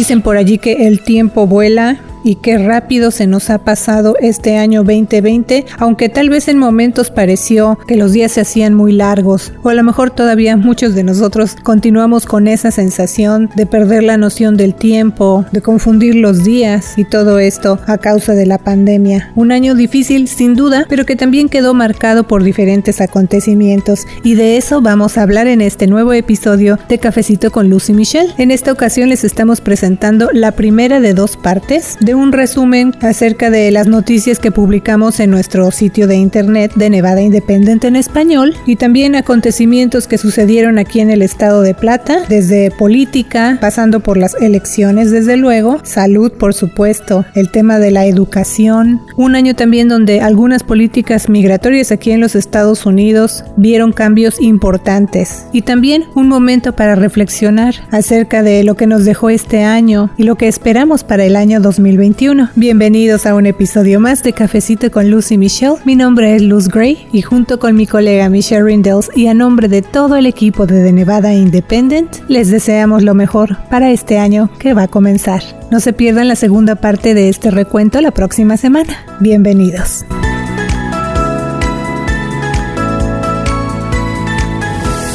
Dicen por allí que el tiempo vuela y qué rápido se nos ha pasado este año 2020, aunque tal vez en momentos pareció que los días se hacían muy largos, o a lo mejor todavía muchos de nosotros continuamos con esa sensación de perder la noción del tiempo, de confundir los días y todo esto a causa de la pandemia. Un año difícil sin duda, pero que también quedó marcado por diferentes acontecimientos y de eso vamos a hablar en este nuevo episodio de Cafecito con Lucy Michelle. En esta ocasión les estamos presentando la primera de dos partes un resumen acerca de las noticias que publicamos en nuestro sitio de internet de Nevada Independent en español y también acontecimientos que sucedieron aquí en el estado de Plata, desde política, pasando por las elecciones desde luego, salud por supuesto, el tema de la educación, un año también donde algunas políticas migratorias aquí en los Estados Unidos vieron cambios importantes y también un momento para reflexionar acerca de lo que nos dejó este año y lo que esperamos para el año 2020 Bienvenidos a un episodio más de Cafecito con Lucy Michelle. Mi nombre es Luz Gray y junto con mi colega Michelle Rindels y a nombre de todo el equipo de The Nevada Independent, les deseamos lo mejor para este año que va a comenzar. No se pierdan la segunda parte de este recuento la próxima semana. Bienvenidos.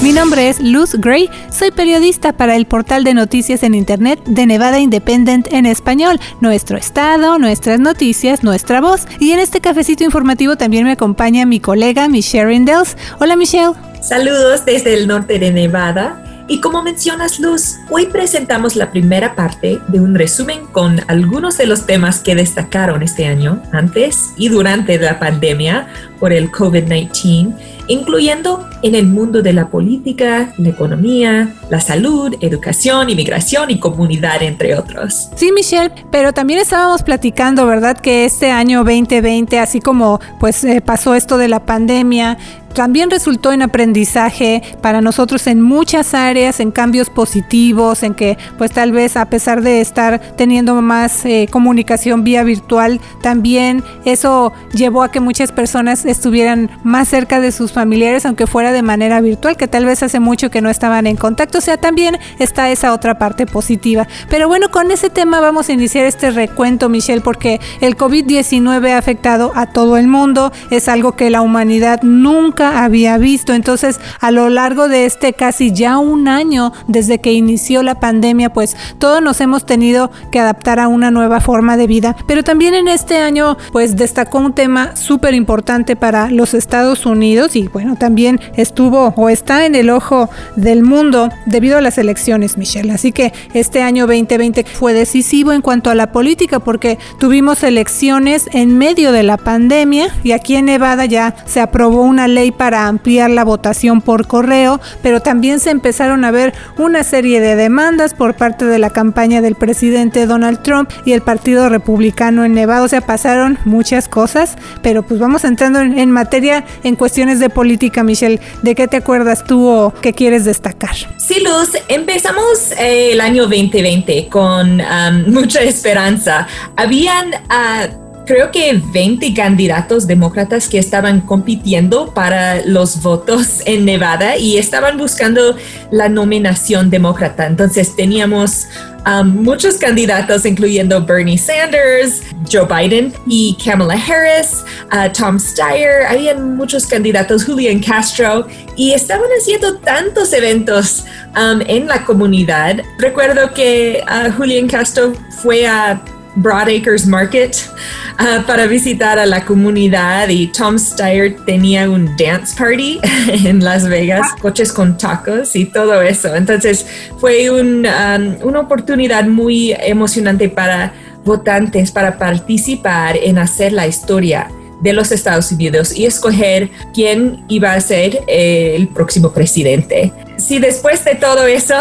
Mi nombre es Luz Gray, soy periodista para el portal de noticias en Internet de Nevada Independent en español, nuestro estado, nuestras noticias, nuestra voz. Y en este cafecito informativo también me acompaña mi colega Michelle Rindels. Hola Michelle. Saludos desde el norte de Nevada. Y como mencionas, Luz, hoy presentamos la primera parte de un resumen con algunos de los temas que destacaron este año, antes y durante la pandemia por el COVID-19 incluyendo en el mundo de la política, la economía, la salud, educación, inmigración y comunidad, entre otros. Sí, Michelle, pero también estábamos platicando, ¿verdad? Que este año 2020, así como pues eh, pasó esto de la pandemia, también resultó en aprendizaje para nosotros en muchas áreas, en cambios positivos, en que pues tal vez a pesar de estar teniendo más eh, comunicación vía virtual, también eso llevó a que muchas personas estuvieran más cerca de sus familiares, aunque fuera de manera virtual, que tal vez hace mucho que no estaban en contacto. O sea, también está esa otra parte positiva. Pero bueno, con ese tema vamos a iniciar este recuento, Michelle, porque el COVID-19 ha afectado a todo el mundo. Es algo que la humanidad nunca había visto. Entonces, a lo largo de este casi ya un año desde que inició la pandemia, pues todos nos hemos tenido que adaptar a una nueva forma de vida. Pero también en este año, pues destacó un tema súper importante para los Estados Unidos y bueno, también estuvo o está en el ojo del mundo debido a las elecciones, Michelle. Así que este año 2020 fue decisivo en cuanto a la política porque tuvimos elecciones en medio de la pandemia y aquí en Nevada ya se aprobó una ley para ampliar la votación por correo, pero también se empezaron a ver una serie de demandas por parte de la campaña del presidente Donald Trump y el Partido Republicano en Nevada. O sea, pasaron muchas cosas, pero pues vamos entrando en, materia en cuestiones de política, Michelle. ¿De qué te acuerdas tú o qué quieres destacar? Sí, Luz, empezamos eh, el año 2020 con mucha esperanza. Habían... Uh, creo que 20 candidatos demócratas que estaban compitiendo para los votos en Nevada y estaban buscando la nominación demócrata. Entonces teníamos um, muchos candidatos, incluyendo Bernie Sanders, Joe Biden y Kamala Harris, uh, Tom Steyer, habían muchos candidatos, Julian Castro, y estaban haciendo tantos eventos um, en la comunidad. Recuerdo que uh, Julian Castro fue a Broadacres Market uh, para visitar a la comunidad y Tom Steyer tenía un dance party en Las Vegas, coches con tacos y todo eso. Entonces fue un, um, una oportunidad muy emocionante para votantes para participar en hacer la historia de los Estados Unidos y escoger quién iba a ser el próximo presidente. Si después de todo eso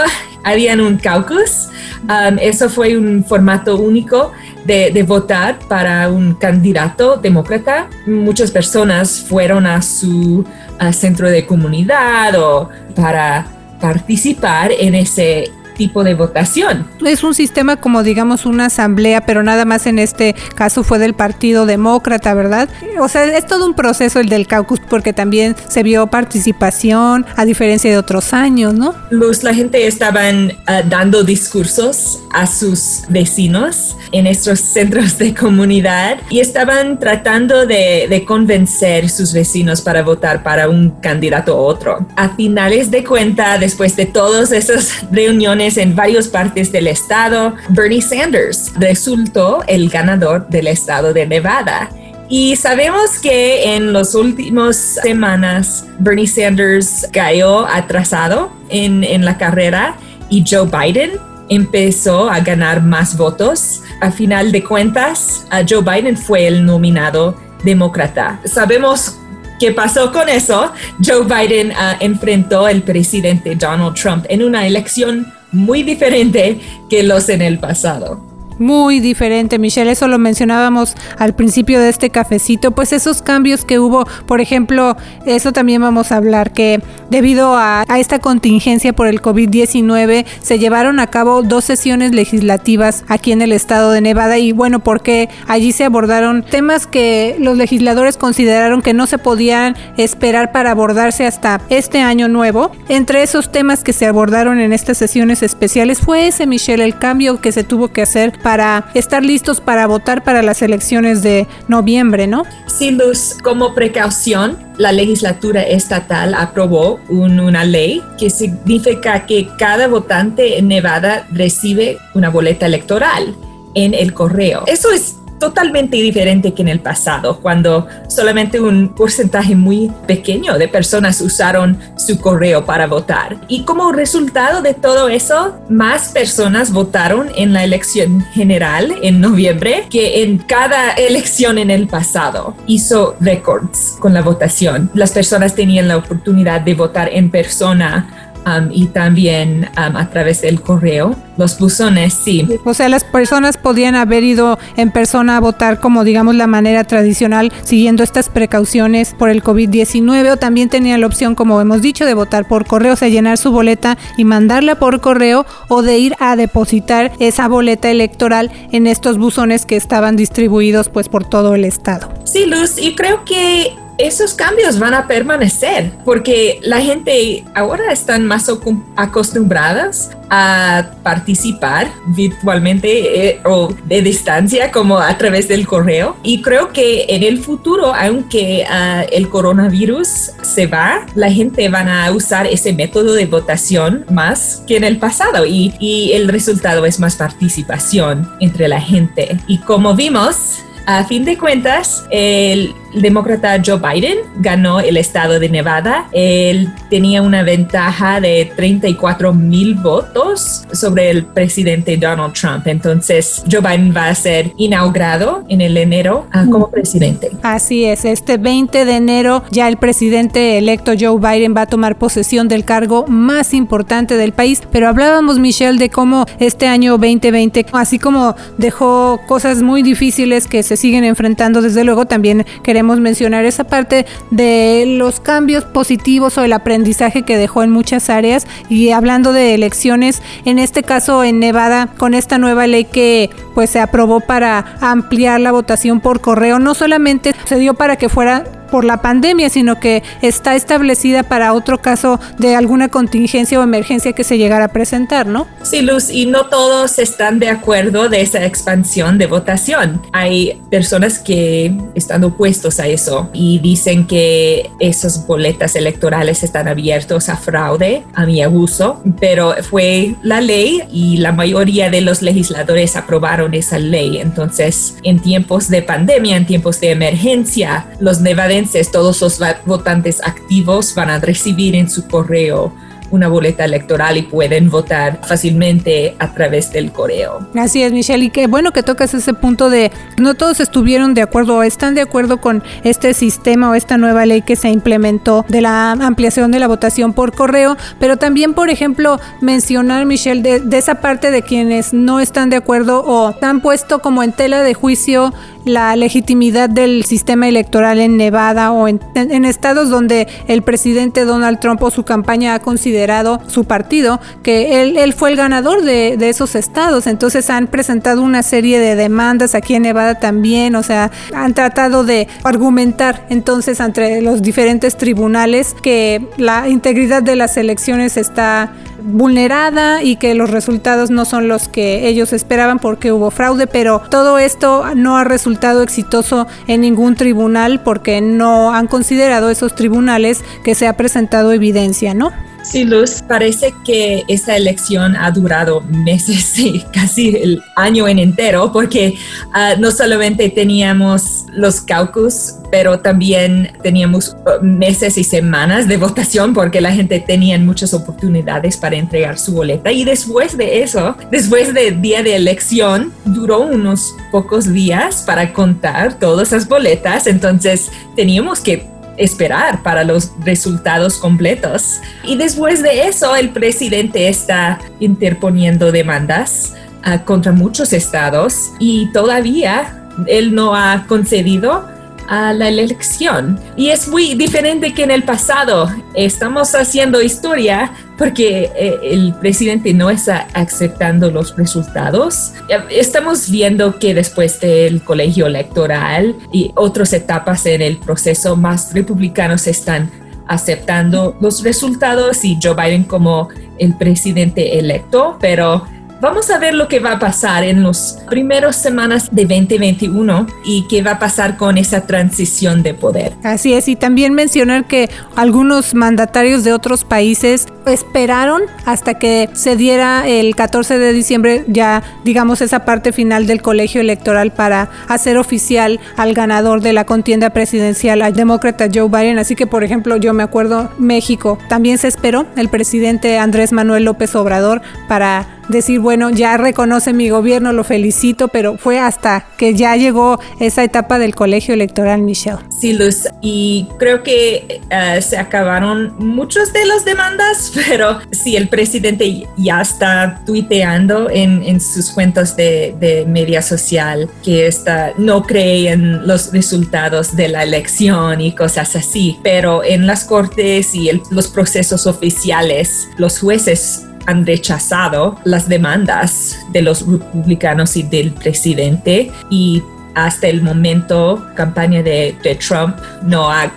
habían un caucus, um, eso fue un formato único de, votar para un candidato demócrata. Muchas personas fueron a su centro de comunidad o para participar en ese tipo de votación. Es un sistema como digamos una asamblea, pero nada más en este caso fue del Partido Demócrata, ¿verdad? O sea, es todo un proceso el del caucus porque también se vio participación a diferencia de otros años, ¿no? Luz, la gente estaban ah, dando discursos a sus vecinos en estos centros de comunidad y estaban tratando de, de convencer sus vecinos para votar para un candidato u otro. A finales de cuenta, después de todas esas reuniones en varias partes del estado, Bernie Sanders resultó el ganador del estado de Nevada. Y sabemos que en las últimas semanas Bernie Sanders cayó atrasado en, en la carrera y Joe Biden empezó a ganar más votos. A final de cuentas, Joe Biden fue el nominado demócrata. Sabemos qué pasó con eso. Joe Biden uh, enfrentó al presidente Donald Trump en una elección muy diferente que los en el pasado muy diferente, Michelle. Eso lo mencionábamos al principio de este cafecito. Pues esos cambios que hubo, por ejemplo, eso también vamos a hablar, que debido a, esta contingencia por el COVID-19 se llevaron a cabo dos sesiones legislativas aquí en el estado de Nevada y bueno, porque allí se abordaron temas que los legisladores consideraron que no se podían esperar para abordarse hasta este año nuevo. Entre esos temas que se abordaron en estas sesiones especiales fue ese, Michelle, el cambio que se tuvo que hacer para estar listos para votar para las elecciones de noviembre, ¿no? Sí, Luz, como precaución, la legislatura estatal aprobó una ley que significa que cada votante en Nevada recibe una boleta electoral en el correo. Eso es totalmente diferente que en el pasado, cuando solamente un porcentaje muy pequeño de personas usaron su correo para votar. Y como resultado de todo eso, más personas votaron en la elección general en noviembre que en cada elección en el pasado. Hizo récords con la votación. Las personas tenían la oportunidad de votar en persona Um, y también um, a través del correo. Los buzones, sí. O sea, las personas podían haber ido en persona a votar como digamos la manera tradicional, siguiendo estas precauciones por el COVID-19 o también tenían la opción, como hemos dicho, de votar por correo, o sea, llenar su boleta y mandarla por correo o de ir a depositar esa boleta electoral en estos buzones que estaban distribuidos pues por todo el estado. Sí, Luz, y creo que esos cambios van a permanecer porque la gente ahora están más acostumbradas a participar virtualmente eh, o de distancia como a través del correo. Y creo que en el futuro aunque ah, el coronavirus se va la gente van a usar ese método de votación más que en el pasado y, y el resultado es más participación entre la gente. Y como vimos a fin de cuentas, el demócrata Joe Biden ganó el estado de Nevada. Él tenía una ventaja de 34 mil votos sobre el presidente Donald Trump. Entonces, Joe Biden va a ser inaugurado en el enero ah, como presidente. Así es, este 20 de enero ya el presidente electo Joe Biden va a tomar posesión del cargo más importante del país. Pero hablábamos, Michelle, de cómo este año 2020, así como dejó cosas muy difíciles que se siguen enfrentando. Desde luego también queremos mencionar esa parte de los cambios positivos o el aprendizaje que dejó en muchas áreas y hablando de elecciones, en este caso en Nevada con esta nueva ley que pues se aprobó para ampliar la votación por correo, no solamente se dio para que fuera por la pandemia, sino que está establecida para otro caso de alguna contingencia o emergencia que se llegara a presentar, ¿no? Sí, Luz, y no todos están de acuerdo de esa expansión de votación. Hay personas que están opuestos a eso y dicen que esas boletas electorales están abiertos a fraude, a mi abuso, pero fue la ley y la mayoría de los legisladores aprobaron esa ley. Entonces, en tiempos de pandemia, en tiempos de emergencia, los nevadenses todos los votantes activos van a recibir en su correo una boleta electoral y pueden votar fácilmente a través del correo. Así es, Michelle, y qué bueno que tocas ese punto de no todos estuvieron de acuerdo o están de acuerdo con este sistema o esta nueva ley que se implementó de la ampliación de la votación por correo, pero también, por ejemplo, mencionar, Michelle, de, de esa parte de quienes no están de acuerdo o han puesto como en tela de juicio la legitimidad del sistema electoral en Nevada o en, estados donde el presidente Donald Trump o su campaña ha considerado su partido que él, él fue el ganador de, de esos estados. Entonces han presentado una serie de demandas aquí en Nevada también, o sea, han tratado de argumentar entonces entre los diferentes tribunales que la integridad de las elecciones está vulnerada y que los resultados no son los que ellos esperaban porque hubo fraude, pero todo esto no ha resultado exitoso en ningún tribunal porque no han considerado esos tribunales que se ha presentado evidencia, ¿no? Sí, Luz, parece que esta elección ha durado meses, casi el año en entero, porque ah, no solamente teníamos los caucus, pero también teníamos uh, meses y semanas de votación porque la gente tenía muchas oportunidades para entregar su boleta. Y después de eso, después del día de elección, duró unos pocos días para contar todas esas boletas. Entonces teníamos que esperar para los resultados completos. Y después de eso, el presidente está interponiendo demandas ah, contra muchos estados y todavía él no ha concedido a la elección. Y es muy diferente que en el pasado. Estamos haciendo historia porque eh, el presidente no está aceptando los resultados. Estamos viendo que después del colegio electoral y otras etapas en el proceso, más republicanos están aceptando los resultados y Joe Biden como el presidente electo, pero Vamos a ver lo que va a pasar en las primeras semanas de 2021 y qué va a pasar con esa transición de poder. Así es, y también mencionar que algunos mandatarios de otros países esperaron hasta que se diera el 14 de diciembre ya, digamos, esa parte final del colegio electoral para hacer oficial al ganador de la contienda presidencial, al demócrata Joe Biden. Así que, por ejemplo, yo me acuerdo, México también se esperó el presidente Andrés Manuel López Obrador para decir, bueno, ya reconoce mi gobierno, lo felicito, pero fue hasta que ya llegó esa etapa del colegio electoral, Michelle. Sí, Luz, y creo que eh, se acabaron muchas de las demandas, pero sí, el presidente ya está tuiteando en, sus cuentas de, de, media social que está, no cree en los resultados de la elección y cosas así, pero en las cortes y los procesos oficiales, los jueces han rechazado las demandas de los republicanos y del presidente y hasta el momento campaña de, Trump no ha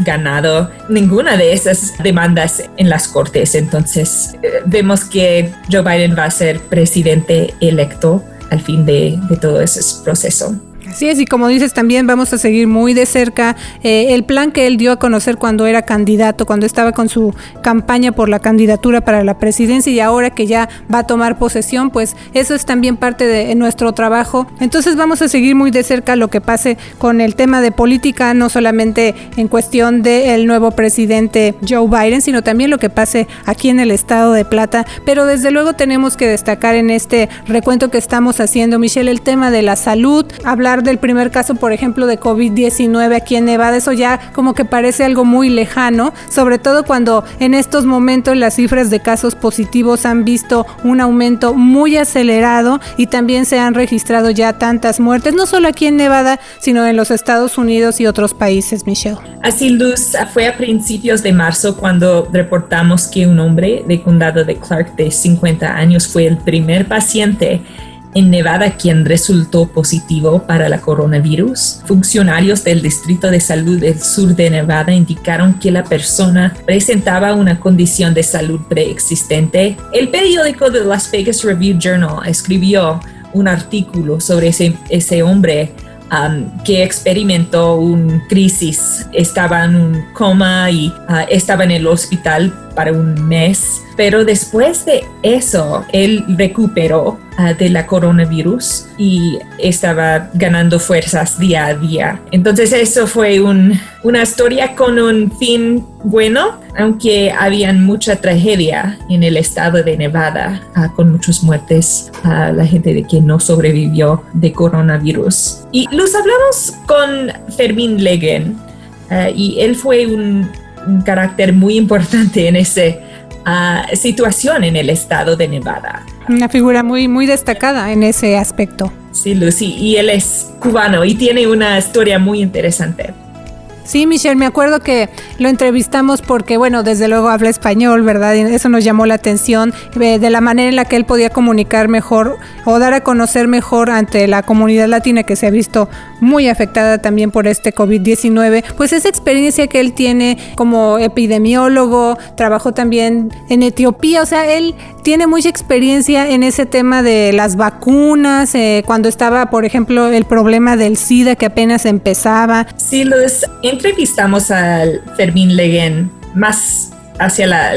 ganado ninguna de esas demandas en las cortes. Entonces eh, vemos que Joe Biden va a ser presidente electo al fin de, de todo ese proceso. Así es, y como dices, también vamos a seguir muy de cerca eh, el plan que él dio a conocer cuando era candidato, cuando estaba con su campaña por la candidatura para la presidencia y ahora que ya va a tomar posesión, pues eso es también parte de nuestro trabajo. Entonces vamos a seguir muy de cerca lo que pase con el tema de política, no solamente en cuestión del nuevo presidente Joe Biden, sino también lo que pase aquí en el estado de Plata. Pero desde luego tenemos que destacar en este recuento que estamos haciendo, Michelle, el tema de la salud, hablar del primer caso, por ejemplo, de COVID-19 aquí en Nevada, eso ya como que parece algo muy lejano, sobre todo cuando en estos momentos las cifras de casos positivos han visto un aumento muy acelerado y también se han registrado ya tantas muertes, no solo aquí en Nevada, sino en los Estados Unidos y otros países, Michelle. Así, Luz, fue a principios de marzo cuando reportamos que un hombre de condado de Clark de 50 años fue el primer paciente en Nevada quien resultó positivo para la coronavirus. Funcionarios del Distrito de Salud del Sur de Nevada indicaron que la persona presentaba una condición de salud preexistente. El periódico de Las Vegas Review Journal escribió un artículo sobre ese, ese hombre um, que experimentó una crisis, estaba en un coma y uh, estaba en el hospital para un mes, pero después de eso, él recuperó uh, de la coronavirus y estaba ganando fuerzas día a día. Entonces eso fue un, una historia con un fin bueno, aunque había mucha tragedia en el estado de Nevada, uh, con muchas muertes, a la gente de que no sobrevivió de coronavirus. Y los hablamos con Fermín Legen uh, y él fue un carácter muy importante en ah, situación en el estado de Nevada. Una figura muy, muy destacada en ese aspecto. Sí, Lucy, y él es cubano y tiene una historia muy interesante. Sí, Michelle, me acuerdo que lo entrevistamos porque, bueno, desde luego habla español, ¿verdad? Y eso nos llamó la atención eh, de la manera en la que él podía comunicar mejor o dar a conocer mejor ante la comunidad latina que se ha visto muy afectada también por este COVID-19. Pues esa experiencia que él tiene como epidemiólogo, trabajó también en Etiopía, o sea, él tiene mucha experiencia en ese tema de las vacunas, eh, cuando estaba, por ejemplo, el problema del SIDA que apenas empezaba. Sí, los entrevistamos al Fermín Leguen más hacia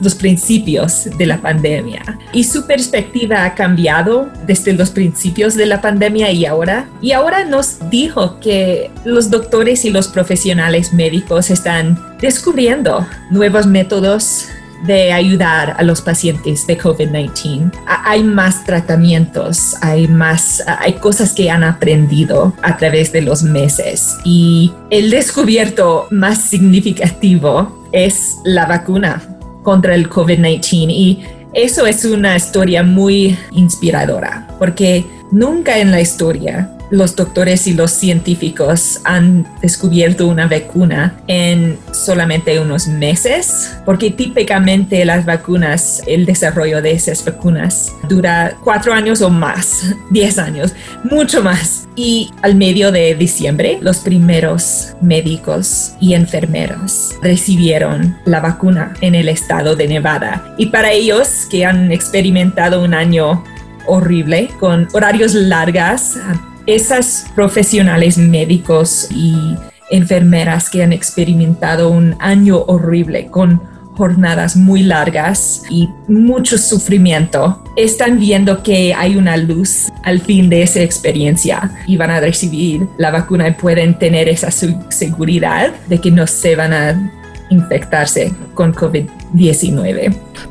los principios de la pandemia y su perspectiva ha cambiado desde los principios de la pandemia y ahora. Y ahora nos dijo que los doctores y los profesionales médicos están descubriendo nuevos métodos de ayudar a los pacientes de COVID-19. Hay más tratamientos, hay más, hay cosas que han aprendido a través de los meses y el descubierto más significativo es la vacuna contra el COVID-19 y eso es una historia muy inspiradora porque nunca en la historia los doctores y los científicos han descubierto una vacuna en solamente unos meses, porque típicamente las vacunas, el desarrollo de esas vacunas dura cuatro años o más, diez años, mucho más. Y al medio de diciembre, los primeros médicos y enfermeros recibieron la vacuna en el estado de Nevada. Y para ellos que han experimentado un año horrible con horarios largas, esas profesionales médicos y enfermeras que han experimentado un año horrible con jornadas muy largas y mucho sufrimiento, están viendo que hay una luz al fin de esa experiencia y van a recibir la vacuna y pueden tener esa seguridad de que no se van a infectarse con COVID-19.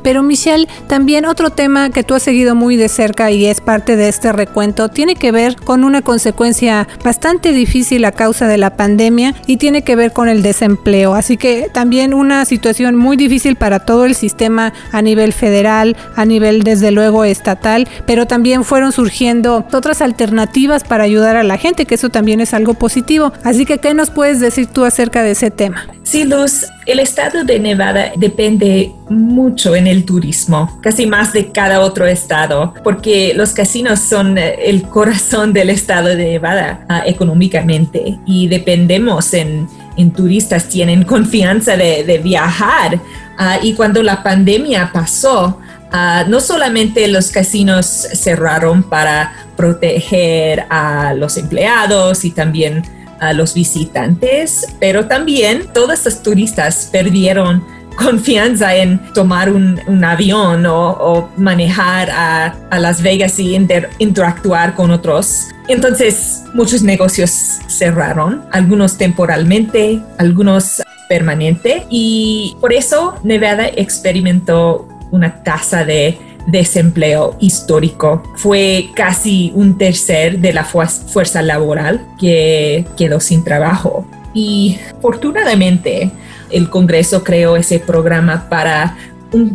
Pero Michelle, también otro tema que tú has seguido muy de cerca y es parte de este recuento tiene que ver con una consecuencia bastante difícil a causa de la pandemia y tiene que ver con el desempleo. Así que también una situación muy difícil para todo el sistema a nivel federal, a nivel desde luego estatal, pero también fueron surgiendo otras alternativas para ayudar a la gente, que eso también es algo positivo. Así que, ¿qué nos puedes decir tú acerca de ese tema? Sí, Luz, el estado de Nevada depende mucho en el turismo, casi más de cada otro estado, porque los casinos son eh, el corazón del estado de Nevada uh, económicamente y dependemos en, en, turistas, tienen confianza de, de viajar. Uh, y cuando la pandemia pasó, uh, no solamente los casinos cerraron para proteger a los empleados y también a los visitantes, pero también todos los turistas perdieron confianza en tomar un, avión o, manejar a, Las Vegas y interactuar con otros. Entonces muchos negocios cerraron, algunos temporalmente, algunos permanente y por eso Nevada experimentó una tasa de desempleo histórico. Fue casi un tercer de la fuerza laboral que quedó sin trabajo. Y afortunadamente el Congreso creó ese programa para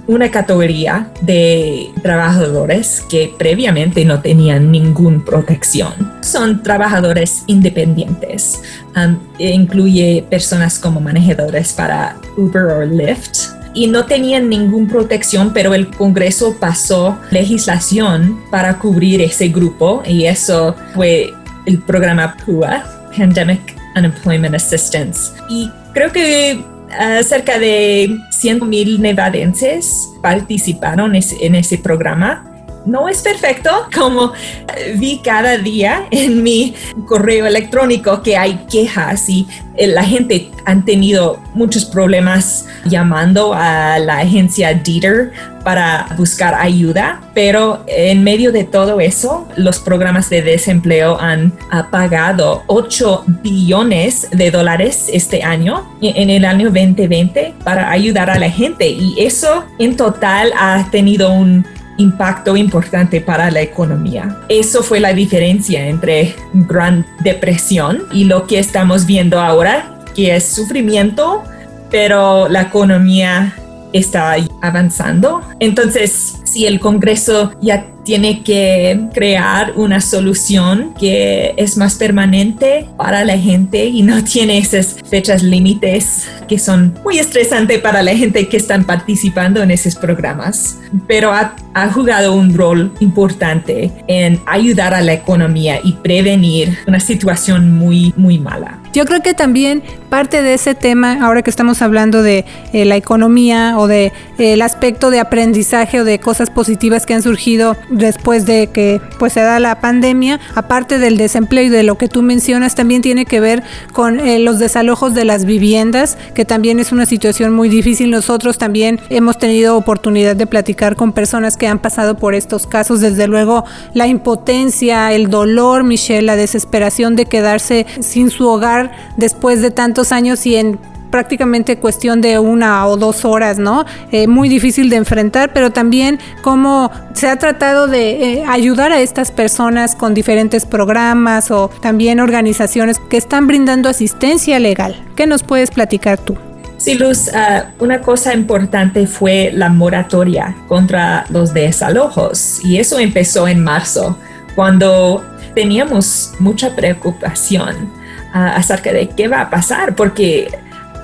una categoría de trabajadores que previamente no tenían ninguna protección. Son trabajadores independientes. E incluye personas como manejadores para Uber o Lyft, y no tenían ninguna protección, pero el Congreso pasó legislación para cubrir ese grupo y eso fue el programa PUA, Pandemic Unemployment Assistance. Y creo que cerca de 100 mil nevadenses participaron en ese programa no es perfecto, como vi cada día en mi correo electrónico que hay quejas y eh, la gente han tenido muchos problemas llamando a la agencia Dieter para buscar ayuda, pero en medio de todo eso, los programas de desempleo han pagado 8 billones de dólares este año, en el año 2020, para ayudar a la gente. Y eso en total ha tenido un impacto importante para la economía. Eso fue la diferencia entre Gran Depresión y lo que estamos viendo ahora, que es sufrimiento, pero la economía está avanzando. Entonces, si el Congreso ya tiene que crear una solución que es más permanente para la gente y no tiene esas fechas límites que son muy estresantes para la gente que están participando en esos programas. Pero ha, ha jugado un rol importante en ayudar a la economía y prevenir una situación muy, muy mala. Yo creo que también parte de ese tema, ahora que estamos hablando de eh, la economía o de eh, el aspecto de aprendizaje o de cosas positivas que han surgido después de que pues se da la pandemia, aparte del desempleo y de lo que tú mencionas, también tiene que ver con eh, los desalojos de las viviendas, que también es una situación muy difícil. Nosotros también hemos tenido oportunidad de platicar con personas que han pasado por estos casos, desde luego la impotencia, el dolor, Michelle, la desesperación de quedarse sin su hogar después de tantos años y en prácticamente cuestión de una o dos horas, ¿no? Eh, muy difícil de enfrentar, pero también cómo se ha tratado de eh, ayudar a estas personas con diferentes programas o también organizaciones que están brindando asistencia legal. ¿Qué nos puedes platicar tú? Sí, Luz, ah, una cosa importante fue la moratoria contra los desalojos y eso empezó en marzo, cuando teníamos mucha preocupación acerca de qué va a pasar, porque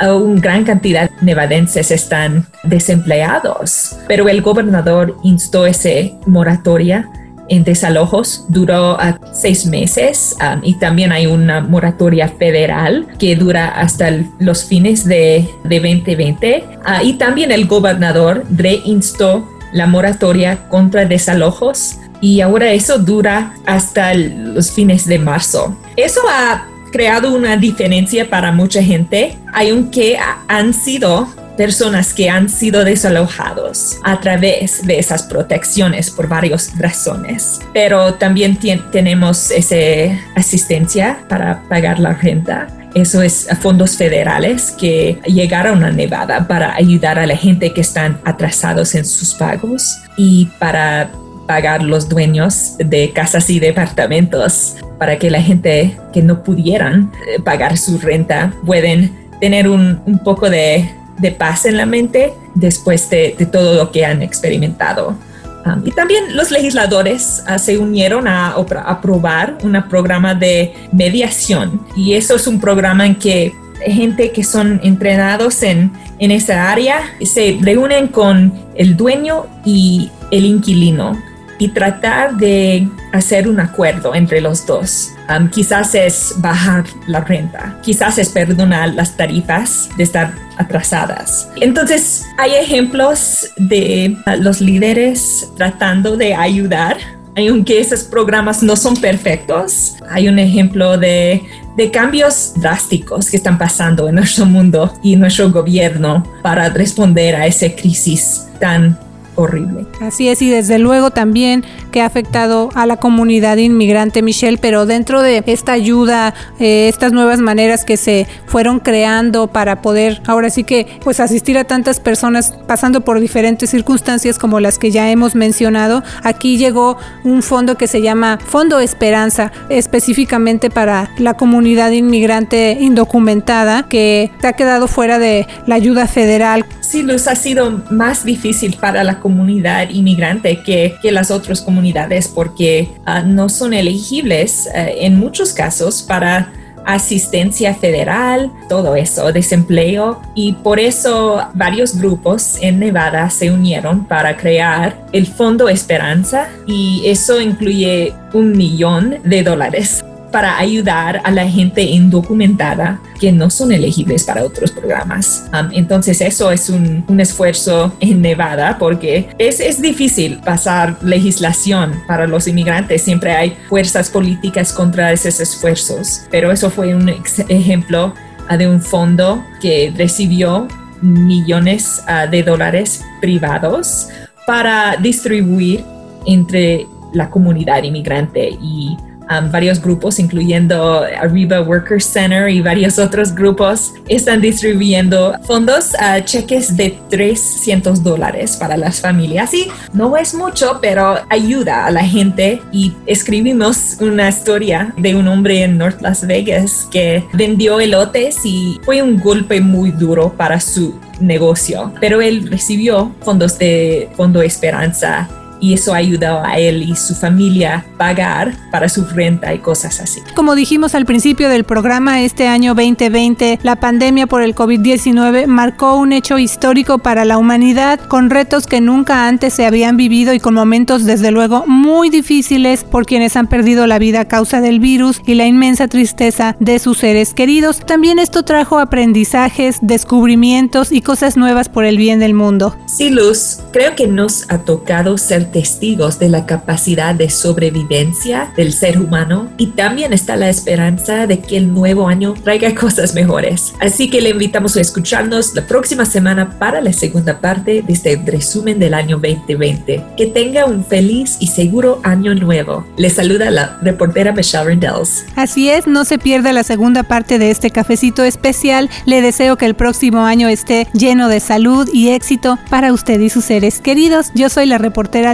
una gran cantidad de nevadenses están desempleados, pero el gobernador instó ese moratoria en desalojos, duró seis meses um, y también hay una moratoria federal que dura hasta los fines de, 2020 ah, y también el gobernador reinstó la moratoria contra desalojos y ahora eso dura hasta los fines de marzo. Eso ha creado una diferencia para mucha gente, aunque han sido personas que han sido desalojados a través de esas protecciones por varias razones. Pero también tenemos esa asistencia para pagar la renta. Eso es fondos federales que llegaron a Nevada para ayudar a la gente que están atrasados en sus pagos y para pagar los dueños de casas y departamentos para que la gente que no pudieran eh, pagar su renta pueden tener un, poco de, paz en la mente después de, todo lo que han experimentado. Um, y también los legisladores uh, se unieron a, aprobar un programa de mediación y eso es un programa en que gente que son entrenados en, en esa área se reúnen con el dueño y el inquilino y tratar de hacer un acuerdo entre los dos. Um, quizás es bajar la renta, quizás es perdonar las tarifas de estar atrasadas. Entonces, hay ejemplos de uh, los líderes tratando de ayudar. Aunque esos programas no son perfectos, hay un ejemplo de, de cambios drásticos que están pasando en nuestro mundo y nuestro gobierno para responder a esa crisis tan horrible. Así es, y desde luego también que ha afectado a la comunidad inmigrante, Michelle, pero dentro de esta ayuda, eh, estas nuevas maneras que se fueron creando para poder ahora sí que pues asistir a tantas personas pasando por diferentes circunstancias como las que ya hemos mencionado, aquí llegó un fondo que se llama Fondo Esperanza, específicamente para la comunidad inmigrante indocumentada que ha quedado fuera de la ayuda federal. Sí, Luz, ha sido más difícil para la comunidad inmigrante que, que las otras comunidades porque ah, no son elegibles eh, en muchos casos para asistencia federal, todo eso, desempleo. Y por eso varios grupos en Nevada se unieron para crear el Fondo Esperanza y eso incluye un millón de dólares para ayudar a la gente indocumentada que no son elegibles para otros programas. Um, entonces eso es un, esfuerzo en Nevada porque es, es difícil pasar legislación para los inmigrantes. Siempre hay fuerzas políticas contra esos esfuerzos, pero eso fue un ejemplo uh, de un fondo que recibió millones uh, de dólares privados para distribuir entre la comunidad inmigrante y Varios grupos, incluyendo Arriba Workers Center y varios otros grupos, están distribuyendo fondos a cheques de 300 dólares para las familias. Y no es mucho, pero ayuda a la gente. Y escribimos una historia de un hombre en North Las Vegas que vendió elotes y fue un golpe muy duro para su negocio, pero él recibió fondos de Fondo Esperanza y eso ha ayudado a él y su familia a pagar para su renta y cosas así. Como dijimos al principio del programa, este año 2020, la pandemia por el COVID-19 marcó un hecho histórico para la humanidad con retos que nunca antes se habían vivido y con momentos desde luego muy difíciles por quienes han perdido la vida a causa del virus y la inmensa tristeza de sus seres queridos. También esto trajo aprendizajes, descubrimientos y cosas nuevas por el bien del mundo. Sí, Luz, creo que nos ha tocado testigos de la capacidad de sobrevivencia del ser humano y también está la esperanza de que el nuevo año traiga cosas mejores. Así que le invitamos a escucharnos la próxima semana para la segunda parte de este resumen del año 2020. Que tenga un feliz y seguro año nuevo. Le saluda la reportera Michelle Rendells. Así es, no se pierda la segunda parte de este cafecito especial. Le deseo que el próximo año esté lleno de salud y éxito para usted y sus seres queridos. Yo soy la reportera